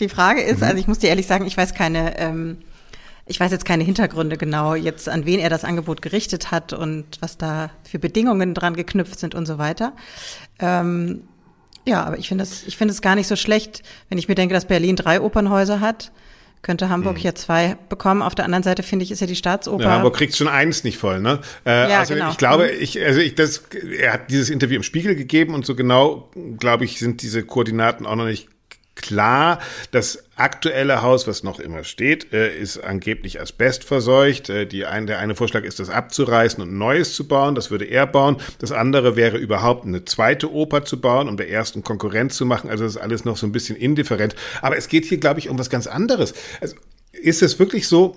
Die Frage ist, mhm. also ich muss dir ehrlich sagen, ich weiß keine, ähm, ich weiß jetzt keine Hintergründe genau, jetzt an wen er das Angebot gerichtet hat und was da für Bedingungen dran geknüpft sind und so weiter. Ähm, ja, aber ich finde es, ich finde es gar nicht so schlecht, wenn ich mir denke, dass Berlin drei Opernhäuser hat könnte Hamburg mhm. hier zwei bekommen. Auf der anderen Seite finde ich, ist ja die Staatsoper. Ja, Hamburg kriegt schon eins nicht voll, ne? Äh, ja, also genau. ich glaube, mhm. ich, also ich, das, er hat dieses Interview im Spiegel gegeben und so genau, glaube ich, sind diese Koordinaten auch noch nicht klar. Das aktuelle Haus, was noch immer steht, äh, ist angeblich asbestverseucht. Äh, die ein, der eine Vorschlag ist, das abzureißen und Neues zu bauen. Das würde er bauen. Das andere wäre überhaupt eine zweite Oper zu bauen, um der ersten Konkurrenz zu machen. Also das ist alles noch so ein bisschen indifferent. Aber es geht hier, glaube ich, um was ganz anderes. Also ist es wirklich so,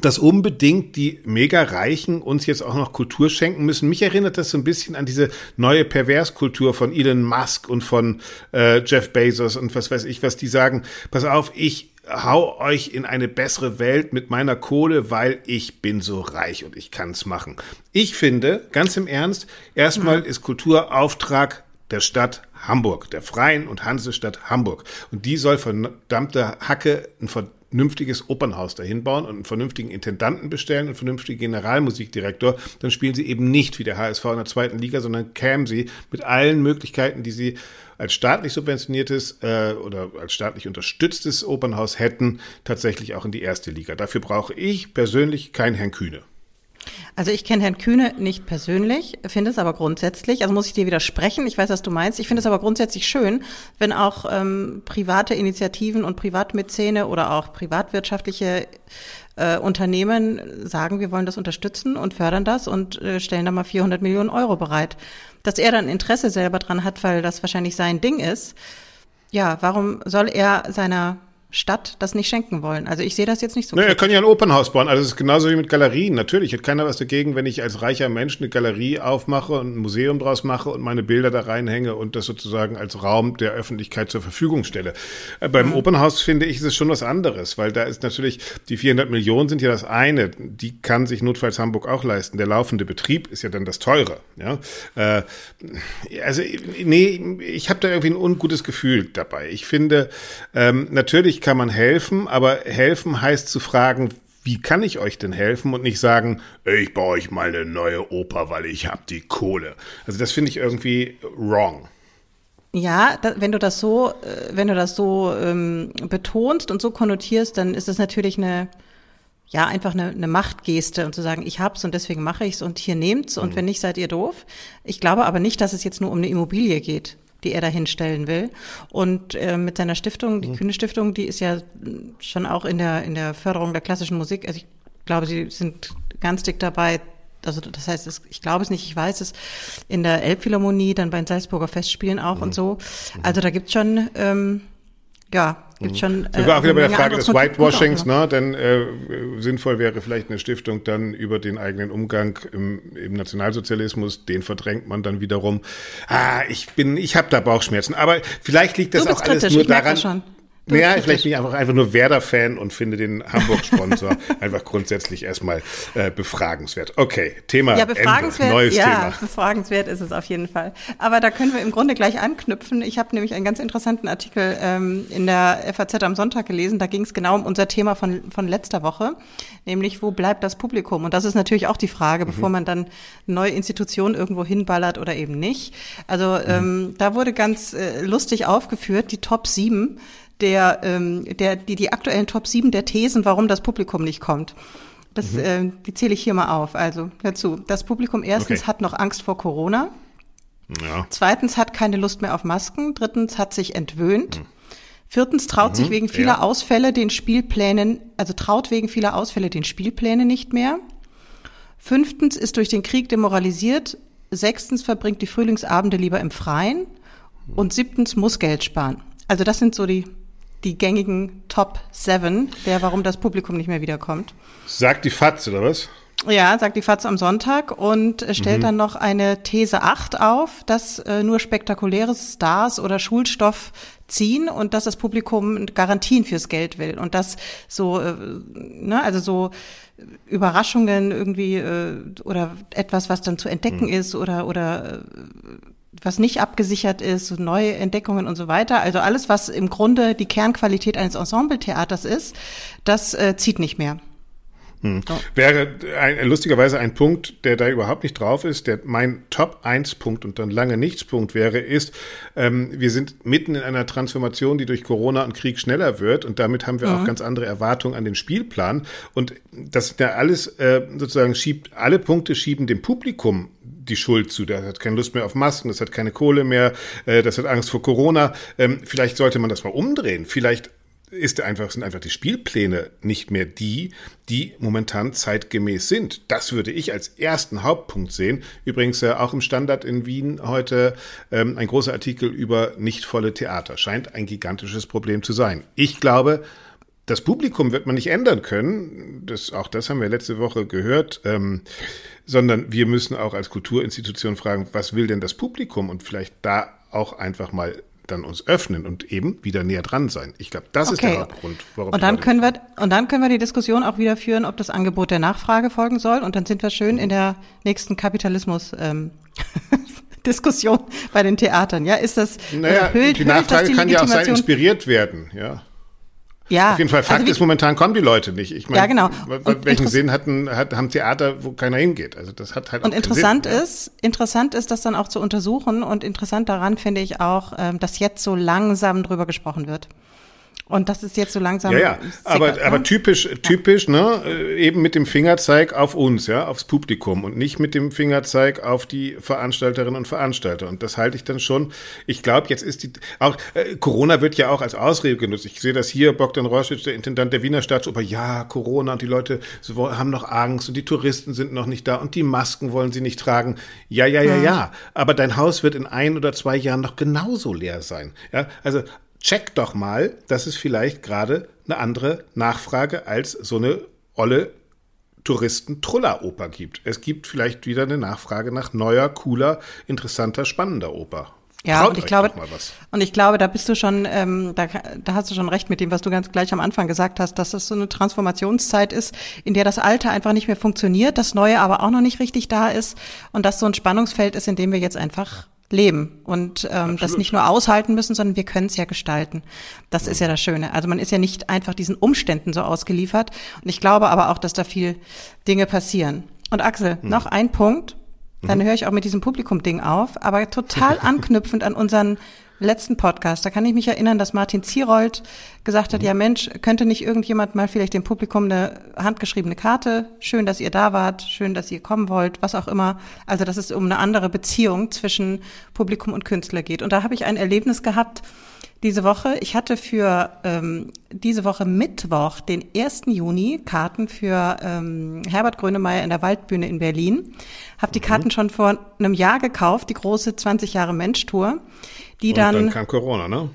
dass unbedingt die Mega-Reichen uns jetzt auch noch Kultur schenken müssen. Mich erinnert das so ein bisschen an diese neue Perverskultur von Elon Musk und von äh, Jeff Bezos und was weiß ich, was die sagen. Pass auf, ich hau euch in eine bessere Welt mit meiner Kohle, weil ich bin so reich und ich kann's machen. Ich finde, ganz im Ernst, erstmal mhm. ist Kulturauftrag der Stadt Hamburg, der Freien und Hansestadt Hamburg. Und die soll verdammte Hacke ein vernünftiges Opernhaus dahin bauen und einen vernünftigen Intendanten bestellen, einen vernünftigen Generalmusikdirektor, dann spielen sie eben nicht wie der HSV in der zweiten Liga, sondern kämen sie mit allen Möglichkeiten, die sie als staatlich subventioniertes äh, oder als staatlich unterstütztes Opernhaus hätten, tatsächlich auch in die erste Liga. Dafür brauche ich persönlich keinen Herrn Kühne. Also ich kenne Herrn Kühne nicht persönlich, finde es aber grundsätzlich, also muss ich dir widersprechen, ich weiß, was du meinst, ich finde es aber grundsätzlich schön, wenn auch ähm, private Initiativen und Privatmäzene oder auch privatwirtschaftliche äh, Unternehmen sagen, wir wollen das unterstützen und fördern das und äh, stellen da mal 400 Millionen Euro bereit. Dass er dann Interesse selber dran hat, weil das wahrscheinlich sein Ding ist, ja, warum soll er seiner Stadt das nicht schenken wollen. Also ich sehe das jetzt nicht so. Naja, er kann ja ein Opernhaus bauen. Also es ist genauso wie mit Galerien. Natürlich hat keiner was dagegen, wenn ich als reicher Mensch eine Galerie aufmache und ein Museum draus mache und meine Bilder da reinhänge und das sozusagen als Raum der Öffentlichkeit zur Verfügung stelle. Äh, beim mhm. Opernhaus finde ich, ist es schon was anderes, weil da ist natürlich, die 400 Millionen sind ja das eine. Die kann sich notfalls Hamburg auch leisten. Der laufende Betrieb ist ja dann das teure. Ja? Äh, also nee, ich habe da irgendwie ein ungutes Gefühl dabei. Ich finde, ähm, natürlich kann man helfen, aber helfen heißt zu fragen, wie kann ich euch denn helfen und nicht sagen, ich baue euch mal eine neue Oper, weil ich habe die Kohle. Also das finde ich irgendwie wrong. Ja, da, wenn du das so, äh, wenn du das so ähm, betonst und so konnotierst, dann ist es natürlich eine, ja, einfach eine, eine Machtgeste und zu sagen, ich hab's und deswegen mache ich's und hier nehmt's und mhm. wenn nicht, seid ihr doof. Ich glaube aber nicht, dass es jetzt nur um eine Immobilie geht die er da hinstellen will. Und äh, mit seiner Stiftung, die mhm. Kühne Stiftung, die ist ja schon auch in der, in der Förderung der klassischen Musik, also ich glaube, sie sind ganz dick dabei, also das heißt, es, ich glaube es nicht, ich weiß es, in der Elbphilharmonie, dann bei den Salzburger Festspielen auch mhm. und so. Also da gibt's schon ähm, ja, gibt mhm. schon. Sind wir auch wieder bei der Frage des Whitewashings, ne? Denn äh, sinnvoll wäre vielleicht eine Stiftung dann über den eigenen Umgang im, im Nationalsozialismus, den verdrängt man dann wiederum. Ah, ich bin, ich habe da Bauchschmerzen. Aber vielleicht liegt das auch alles nur daran. Ja, vielleicht bin ich einfach, einfach nur Werder-Fan und finde den Hamburg-Sponsor einfach grundsätzlich erstmal äh, befragenswert. Okay, Thema ja, befragenswert, Ende. Neues ja, Thema. befragenswert ist es auf jeden Fall. Aber da können wir im Grunde gleich anknüpfen. Ich habe nämlich einen ganz interessanten Artikel ähm, in der FAZ am Sonntag gelesen. Da ging es genau um unser Thema von, von letzter Woche, nämlich wo bleibt das Publikum? Und das ist natürlich auch die Frage, mhm. bevor man dann neue Institutionen irgendwo hinballert oder eben nicht. Also mhm. ähm, da wurde ganz äh, lustig aufgeführt, die Top 7 der, ähm, der, die, die aktuellen Top 7 der Thesen, warum das Publikum nicht kommt. Das, mhm. äh, die zähle ich hier mal auf. Also dazu. Das Publikum erstens okay. hat noch Angst vor Corona. Ja. Zweitens hat keine Lust mehr auf Masken. Drittens hat sich entwöhnt. Mhm. Viertens traut mhm. sich wegen vieler ja. Ausfälle den Spielplänen, also traut wegen vieler Ausfälle den Spielplänen nicht mehr. Fünftens ist durch den Krieg demoralisiert. Sechstens verbringt die Frühlingsabende lieber im Freien. Und siebtens muss Geld sparen. Also das sind so die die gängigen Top 7, der warum das Publikum nicht mehr wiederkommt. Sagt die FAZ, oder was? Ja, sagt die FAZ am Sonntag und stellt mhm. dann noch eine These 8 auf, dass äh, nur spektakuläre Stars oder Schulstoff ziehen und dass das Publikum Garantien fürs Geld will und dass so, äh, ne, also so Überraschungen irgendwie äh, oder etwas, was dann zu entdecken mhm. ist oder oder äh, was nicht abgesichert ist, so neue Entdeckungen und so weiter. Also alles, was im Grunde die Kernqualität eines Ensembletheaters ist, das äh, zieht nicht mehr. Hm. So. Wäre ein, lustigerweise ein Punkt, der da überhaupt nicht drauf ist, der mein Top 1 Punkt und dann lange nichts Punkt wäre, ist, ähm, wir sind mitten in einer Transformation, die durch Corona und Krieg schneller wird und damit haben wir mhm. auch ganz andere Erwartungen an den Spielplan und das ja alles äh, sozusagen schiebt, alle Punkte schieben dem Publikum die Schuld zu. Das hat keine Lust mehr auf Masken, das hat keine Kohle mehr, äh, das hat Angst vor Corona. Ähm, vielleicht sollte man das mal umdrehen. Vielleicht ist einfach, sind einfach die Spielpläne nicht mehr die, die momentan zeitgemäß sind. Das würde ich als ersten Hauptpunkt sehen. Übrigens äh, auch im Standard in Wien heute ähm, ein großer Artikel über nicht volle Theater. Scheint ein gigantisches Problem zu sein. Ich glaube, das Publikum wird man nicht ändern können. Das, auch das haben wir letzte Woche gehört. Ähm, sondern wir müssen auch als Kulturinstitution fragen, was will denn das Publikum und vielleicht da auch einfach mal dann uns öffnen und eben wieder näher dran sein. Ich glaube, das okay. ist der Hauptgrund, warum. Und dann können wir und dann können wir die Diskussion auch wieder führen, ob das Angebot der Nachfrage folgen soll. Und dann sind wir schön in der nächsten Kapitalismus. Ähm, Diskussion bei den Theatern. Ja, ist das naja, äh, die Nachfrage die kann ja auch sein inspiriert werden. Ja. Ja. Auf jeden Fall, Fakt also wie, ist, momentan kommen die Leute nicht. Ich meine, ja, genau. Und welchen Sinn hatten, hat, haben Theater, wo keiner hingeht? Also das hat halt Und interessant Sinn, ist, ja. interessant ist, das dann auch zu untersuchen und interessant daran finde ich auch, ähm, dass jetzt so langsam drüber gesprochen wird. Und das ist jetzt so langsam. Ja, ja. aber, sickert, aber ne? typisch, typisch, ne, äh, eben mit dem Fingerzeig auf uns, ja, aufs Publikum und nicht mit dem Fingerzeig auf die Veranstalterinnen und Veranstalter. Und das halte ich dann schon. Ich glaube, jetzt ist die, auch, äh, Corona wird ja auch als Ausrede genutzt. Ich sehe das hier, Bogdan Roschitsch, der Intendant der Wiener Staatsoper, ja, Corona und die Leute haben noch Angst und die Touristen sind noch nicht da und die Masken wollen sie nicht tragen. Ja, ja, ja, ja. Aber dein Haus wird in ein oder zwei Jahren noch genauso leer sein. Ja, also check doch mal, dass es vielleicht gerade eine andere Nachfrage als so eine olle Touristen-Truller-Oper gibt. Es gibt vielleicht wieder eine Nachfrage nach neuer, cooler, interessanter, spannender Oper. Ja, und ich glaube, und ich glaube, da bist du schon, ähm, da, da hast du schon recht mit dem, was du ganz gleich am Anfang gesagt hast, dass das so eine Transformationszeit ist, in der das Alte einfach nicht mehr funktioniert, das Neue aber auch noch nicht richtig da ist und das so ein Spannungsfeld ist, in dem wir jetzt einfach leben und ähm, das nicht nur aushalten müssen, sondern wir können es ja gestalten. Das ist ja das Schöne. Also man ist ja nicht einfach diesen Umständen so ausgeliefert. Und ich glaube aber auch, dass da viel Dinge passieren. Und Axel, mhm. noch ein Punkt, dann mhm. höre ich auch mit diesem Publikum-Ding auf, aber total anknüpfend an unseren letzten Podcast, da kann ich mich erinnern, dass Martin Zierold gesagt hat, mhm. ja Mensch, könnte nicht irgendjemand mal vielleicht dem Publikum eine handgeschriebene Karte, schön, dass ihr da wart, schön, dass ihr kommen wollt, was auch immer. Also, dass es um eine andere Beziehung zwischen Publikum und Künstler geht. Und da habe ich ein Erlebnis gehabt diese Woche. Ich hatte für ähm, diese Woche Mittwoch, den 1. Juni, Karten für ähm, Herbert Grönemeyer in der Waldbühne in Berlin. Habe die mhm. Karten schon vor einem Jahr gekauft, die große 20 Jahre Mensch-Tour die und dann, dann kam Corona, ne?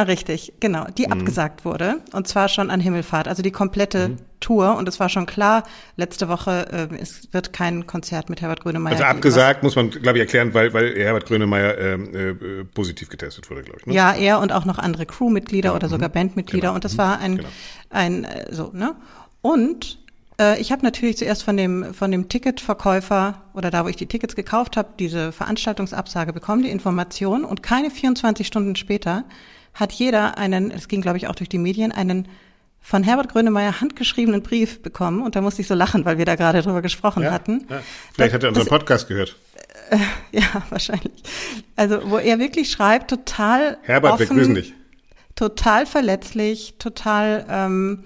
Ah, richtig, genau, die mhm. abgesagt wurde und zwar schon an Himmelfahrt, also die komplette mhm. Tour und es war schon klar letzte Woche, äh, es wird kein Konzert mit Herbert Grönemeyer. Also abgesagt, muss man, glaube ich, erklären, weil, weil Herbert Grönemeyer ähm, äh, positiv getestet wurde, glaube ich. Ne? Ja, er und auch noch andere Crewmitglieder ja, oder sogar mhm. Bandmitglieder. Genau. Und das war ein, genau. ein äh, so, ne? Und äh, ich habe natürlich zuerst von dem, von dem Ticketverkäufer oder da, wo ich die Tickets gekauft habe, diese Veranstaltungsabsage bekommen, die Information. Und keine 24 Stunden später hat jeder einen, es ging, glaube ich, auch durch die Medien, einen von Herbert Grönemeyer handgeschriebenen Brief bekommen. Und da musste ich so lachen, weil wir da gerade drüber gesprochen ja, hatten. Ja. Vielleicht hat er unseren Podcast gehört. Äh, ja, wahrscheinlich. Also, wo er wirklich schreibt, total. Herbert, offen, wir grüßen dich. Total verletzlich, total ähm,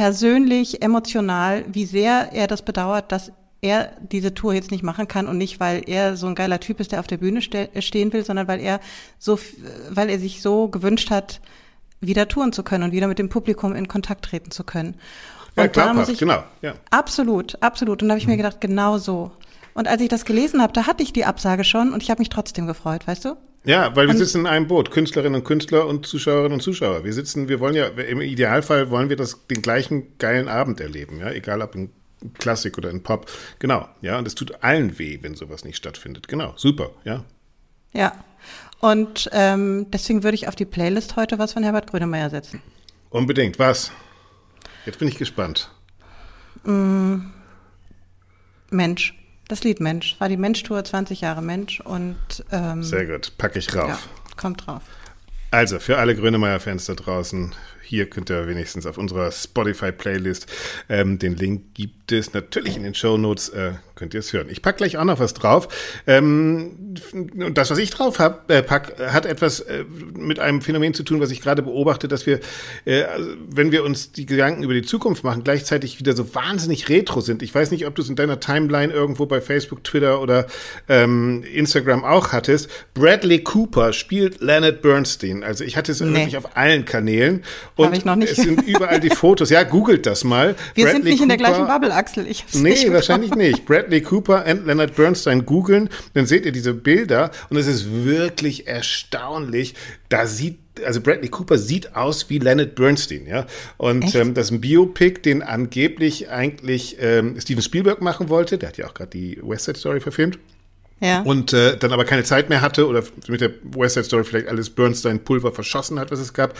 persönlich, emotional, wie sehr er das bedauert, dass er diese Tour jetzt nicht machen kann und nicht, weil er so ein geiler Typ ist, der auf der Bühne ste stehen will, sondern weil er so, weil er sich so gewünscht hat, wieder touren zu können und wieder mit dem Publikum in Kontakt treten zu können. Und ja, glaubhaft, ich, genau. Ja. Absolut, absolut. Und da habe ich mir gedacht, genau so. Und als ich das gelesen habe, da hatte ich die Absage schon und ich habe mich trotzdem gefreut, weißt du? Ja, weil wir und, sitzen in einem Boot, Künstlerinnen und Künstler und Zuschauerinnen und Zuschauer. Wir sitzen, wir wollen ja, im Idealfall wollen wir das, den gleichen geilen Abend erleben, ja, egal ob in Klassik oder in Pop. Genau, ja, und es tut allen weh, wenn sowas nicht stattfindet. Genau, super, ja. Ja, und ähm, deswegen würde ich auf die Playlist heute was von Herbert Grönemeyer setzen. Unbedingt, was? Jetzt bin ich gespannt. Mm, Mensch. Das Lied Mensch. War die Mensch-Tour 20 Jahre Mensch und ähm, Sehr gut, packe ich rauf. Ja, kommt drauf. Also, für alle Grönemeyer-Fans da draußen, hier könnt ihr wenigstens auf unserer Spotify-Playlist, ähm, den Link gibt es natürlich in den Show Notes, äh, könnt ihr es hören. Ich pack gleich auch noch was drauf. Ähm, und das, was ich drauf hab, äh, pack, hat etwas äh, mit einem Phänomen zu tun, was ich gerade beobachte, dass wir, äh, wenn wir uns die Gedanken über die Zukunft machen, gleichzeitig wieder so wahnsinnig retro sind. Ich weiß nicht, ob du es in deiner Timeline irgendwo bei Facebook, Twitter oder ähm, Instagram auch hattest. Bradley Cooper spielt Leonard Bernstein. Also ich hatte es nee. wirklich auf allen Kanälen. Und ich noch nicht. es sind überall die Fotos. Ja, googelt das mal. Wir Bradley sind nicht Cooper, in der gleichen Bubble, Axel. Ich hab's nee, nicht wahrscheinlich nicht. Bradley Cooper und Leonard Bernstein googeln, dann seht ihr diese Bilder und es ist wirklich erstaunlich. Da sieht also Bradley Cooper sieht aus wie Leonard Bernstein, ja. Und ähm, das ist ein Biopic, den angeblich eigentlich ähm, Steven Spielberg machen wollte. Der hat ja auch gerade die West Side Story verfilmt. Ja. Und äh, dann aber keine Zeit mehr hatte oder mit der West Side Story vielleicht alles Bernstein-Pulver verschossen hat, was es gab.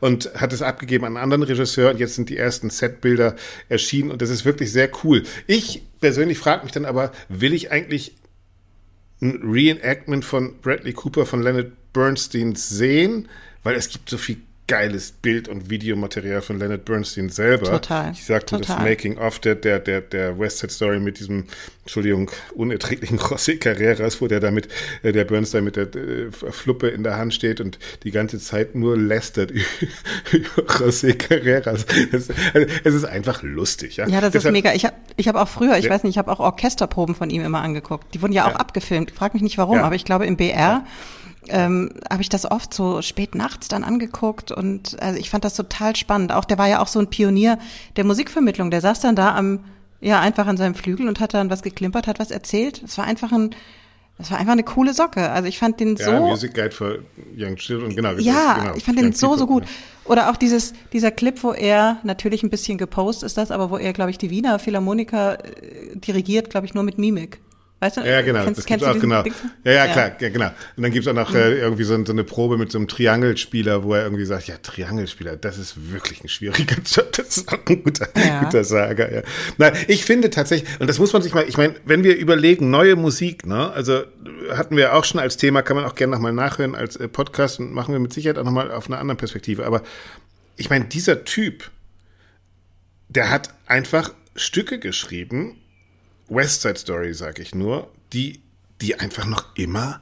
Und hat es abgegeben an einen anderen Regisseur. Und jetzt sind die ersten Setbilder erschienen. Und das ist wirklich sehr cool. Ich persönlich frage mich dann aber, will ich eigentlich ein Reenactment von Bradley Cooper von Leonard Bernstein sehen? Weil es gibt so viel geiles Bild- und Videomaterial von Leonard Bernstein selber. Total. Ich sagte das Making-of der, der, der, der West Side Story mit diesem, Entschuldigung, unerträglichen José Carreras, wo der da mit, äh, der Bernstein mit der äh, Fluppe in der Hand steht und die ganze Zeit nur lästert über José Carreras. Das, also, es ist einfach lustig. Ja, ja das Deshalb, ist mega. Ich habe ich hab auch früher, ich ja. weiß nicht, ich habe auch Orchesterproben von ihm immer angeguckt. Die wurden ja auch ja. abgefilmt. Frag mich nicht warum, aber ich glaube im BR ähm, habe ich das oft so spät nachts dann angeguckt und also ich fand das total spannend. Auch der war ja auch so ein Pionier der Musikvermittlung. Der saß dann da am ja einfach an seinem Flügel und hat dann was geklimpert, hat was erzählt. Es war einfach ein das war einfach eine coole Socke. Also ich fand den ja, so. Music Guide for Young Children, genau. Ja, genau, ich fand den so, so gut. Oder auch dieses, dieser Clip, wo er, natürlich ein bisschen gepostet ist das, aber wo er, glaube ich, die Wiener Philharmoniker äh, dirigiert, glaube ich, nur mit Mimik. Weißt du? Ja, genau. Kennst, das gibt's auch, genau. Ja, ja, klar, ja, genau. Und dann gibt's auch noch mhm. äh, irgendwie so, so, eine Probe mit so einem Triangelspieler, wo er irgendwie sagt, ja, Triangelspieler, das ist wirklich ein schwieriger Job. Das ist auch ein guter, ja. guter Sager, ja. Nein, ich finde tatsächlich, und das muss man sich mal, ich meine, wenn wir überlegen, neue Musik, ne, also hatten wir auch schon als Thema, kann man auch gerne nochmal nachhören als äh, Podcast und machen wir mit Sicherheit auch nochmal auf einer anderen Perspektive. Aber ich meine, dieser Typ, der hat einfach Stücke geschrieben, West Side Story, sage ich nur, die, die einfach noch immer,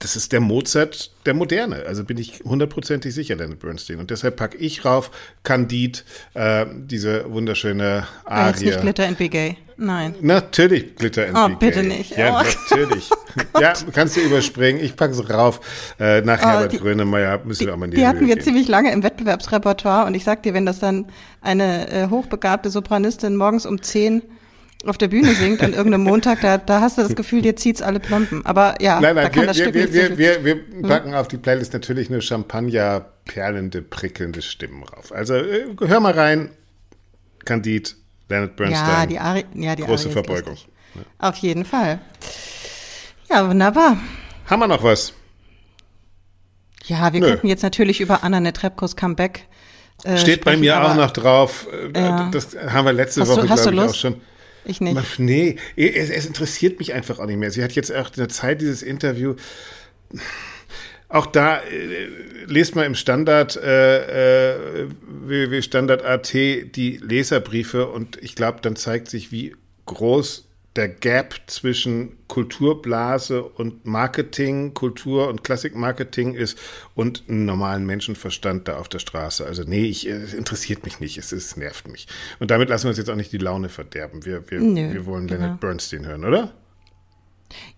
das ist der Mozart der Moderne. Also bin ich hundertprozentig sicher, Leonard Bernstein. Und deshalb packe ich rauf Candide, äh, diese wunderschöne Arie. Jetzt nicht Glitter and Gay. Nein. Natürlich Glitter and oh. Oh, bitte nicht. Ja, oh. natürlich. ja, kannst du überspringen. Ich packe es rauf. Äh, nach oh, Herbert die, Grönemeyer müssen wir auch mal in die Die hatten wir gehen. ziemlich lange im Wettbewerbsrepertoire und ich sag dir, wenn das dann eine äh, hochbegabte Sopranistin morgens um zehn auf der Bühne singt an irgendeinem Montag, da, da hast du das Gefühl, dir zieht's alle Plomben. Aber ja, nein, nein, da kann wir, das wir, Stück wir, nicht wir, wir, wir hm? packen auf die Playlist natürlich eine Champagner perlende, prickelnde Stimmen rauf. Also äh, hör mal rein. Candide, Leonard Bernstein. Ja, die Ari ja, die Große ist Verbeugung. lustig. Auf jeden Fall. Ja, wunderbar. Haben wir noch was? Ja, wir Nö. könnten jetzt natürlich über Anna Netrebkos Comeback äh, Steht bei mir auch noch drauf. Äh, Ja. Das haben wir letzte Hast Woche, glaube ich, auch Lust? schon. Ich nicht. Ach, Nee, es, es interessiert mich einfach auch nicht mehr. Sie hat jetzt auch in der Zeit dieses Interview. Auch da äh, lest mal im Standard äh, äh, www.standard.at die Leserbriefe und ich glaube, dann zeigt sich, wie groß der Gap zwischen Kulturblase und Marketing, Kultur und Klassikmarketing ist und einem normalen Menschenverstand da auf der Straße. Also nee, ich, äh, es interessiert mich nicht, es, es nervt mich. Und damit lassen wir uns jetzt auch nicht die Laune verderben. Wir, wir, Nö, wir wollen genau. Leonard Bernstein hören, oder?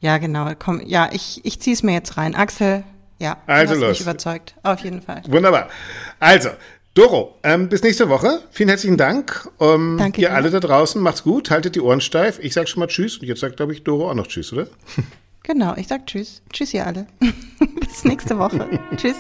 Ja, genau. Komm, ja, ich, ich zieh's mir jetzt rein. Axel, ja, Also los. mich überzeugt. Auf jeden Fall. Wunderbar. Also, Doro, ähm, bis nächste Woche. Vielen herzlichen Dank. Ähm, Danke. Ihr dir. alle da draußen, macht's gut, haltet die Ohren steif. Ich sag schon mal Tschüss und jetzt sagt, glaube ich, Doro auch noch Tschüss, oder? Genau, ich sag Tschüss. Tschüss, ihr alle. bis nächste Woche. tschüss.